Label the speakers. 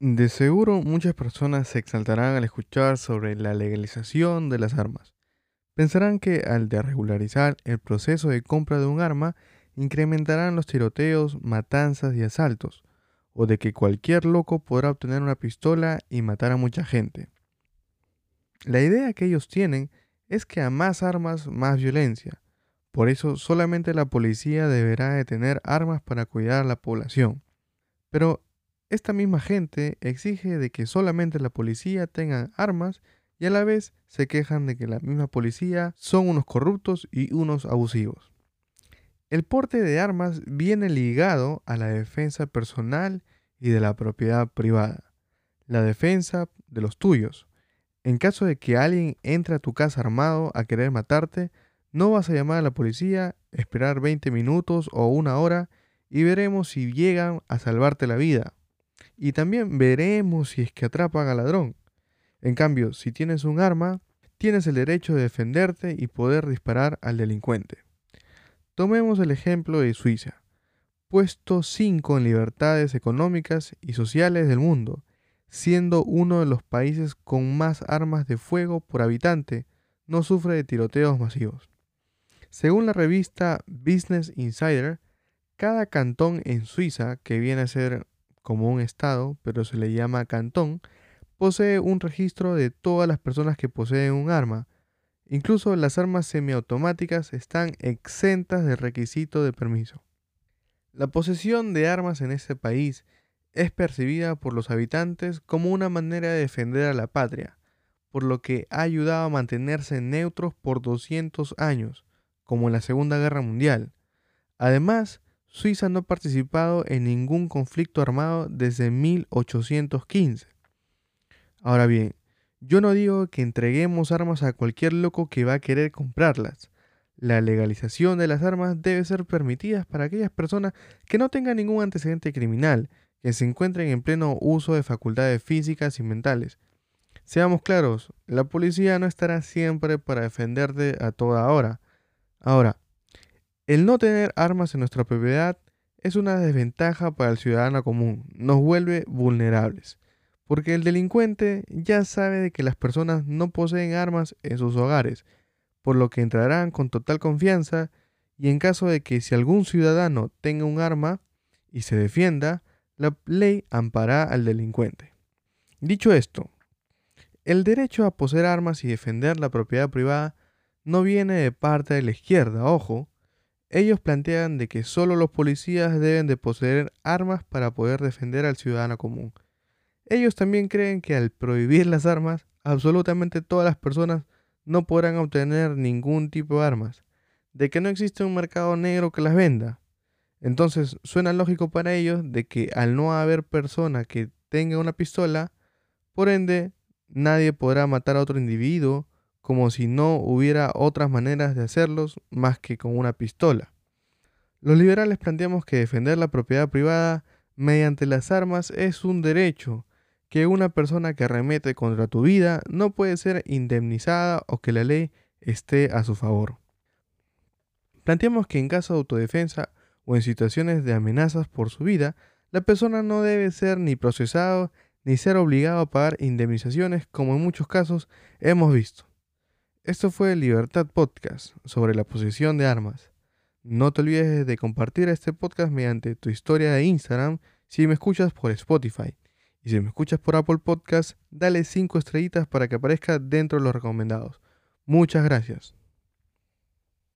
Speaker 1: De seguro muchas personas se exaltarán al escuchar sobre la legalización de las armas. Pensarán que al desregularizar el proceso de compra de un arma, incrementarán los tiroteos, matanzas y asaltos, o de que cualquier loco podrá obtener una pistola y matar a mucha gente. La idea que ellos tienen es que a más armas, más violencia. Por eso solamente la policía deberá de tener armas para cuidar a la población. Pero esta misma gente exige de que solamente la policía tenga armas y a la vez se quejan de que la misma policía son unos corruptos y unos abusivos. El porte de armas viene ligado a la defensa personal y de la propiedad privada, la defensa de los tuyos. En caso de que alguien entre a tu casa armado a querer matarte, no vas a llamar a la policía, esperar 20 minutos o una hora y veremos si llegan a salvarte la vida. Y también veremos si es que atrapan al ladrón. En cambio, si tienes un arma, tienes el derecho de defenderte y poder disparar al delincuente. Tomemos el ejemplo de Suiza, puesto 5 en libertades económicas y sociales del mundo, siendo uno de los países con más armas de fuego por habitante, no sufre de tiroteos masivos. Según la revista Business Insider, cada cantón en Suiza, que viene a ser como un estado, pero se le llama cantón, posee un registro de todas las personas que poseen un arma. Incluso las armas semiautomáticas están exentas del requisito de permiso. La posesión de armas en este país es percibida por los habitantes como una manera de defender a la patria, por lo que ha ayudado a mantenerse neutros por 200 años, como en la Segunda Guerra Mundial. Además, Suiza no ha participado en ningún conflicto armado desde 1815. Ahora bien, yo no digo que entreguemos armas a cualquier loco que va a querer comprarlas. La legalización de las armas debe ser permitida para aquellas personas que no tengan ningún antecedente criminal, que se encuentren en pleno uso de facultades físicas y mentales. Seamos claros, la policía no estará siempre para defenderte a toda hora. Ahora, el no tener armas en nuestra propiedad es una desventaja para el ciudadano común, nos vuelve vulnerables, porque el delincuente ya sabe de que las personas no poseen armas en sus hogares, por lo que entrarán con total confianza y en caso de que si algún ciudadano tenga un arma y se defienda, la ley ampará al delincuente. Dicho esto, el derecho a poseer armas y defender la propiedad privada no viene de parte de la izquierda, ojo, ellos plantean de que solo los policías deben de poseer armas para poder defender al ciudadano común. Ellos también creen que al prohibir las armas, absolutamente todas las personas no podrán obtener ningún tipo de armas, de que no existe un mercado negro que las venda. Entonces suena lógico para ellos de que al no haber persona que tenga una pistola, por ende nadie podrá matar a otro individuo como si no hubiera otras maneras de hacerlos más que con una pistola. Los liberales planteamos que defender la propiedad privada mediante las armas es un derecho, que una persona que arremete contra tu vida no puede ser indemnizada o que la ley esté a su favor. Planteamos que en caso de autodefensa o en situaciones de amenazas por su vida, la persona no debe ser ni procesado ni ser obligado a pagar indemnizaciones como en muchos casos hemos visto. Esto fue Libertad Podcast sobre la posesión de armas. No te olvides de compartir este podcast mediante tu historia de Instagram si me escuchas por Spotify. Y si me escuchas por Apple Podcast, dale 5 estrellitas para que aparezca dentro de los recomendados. Muchas gracias.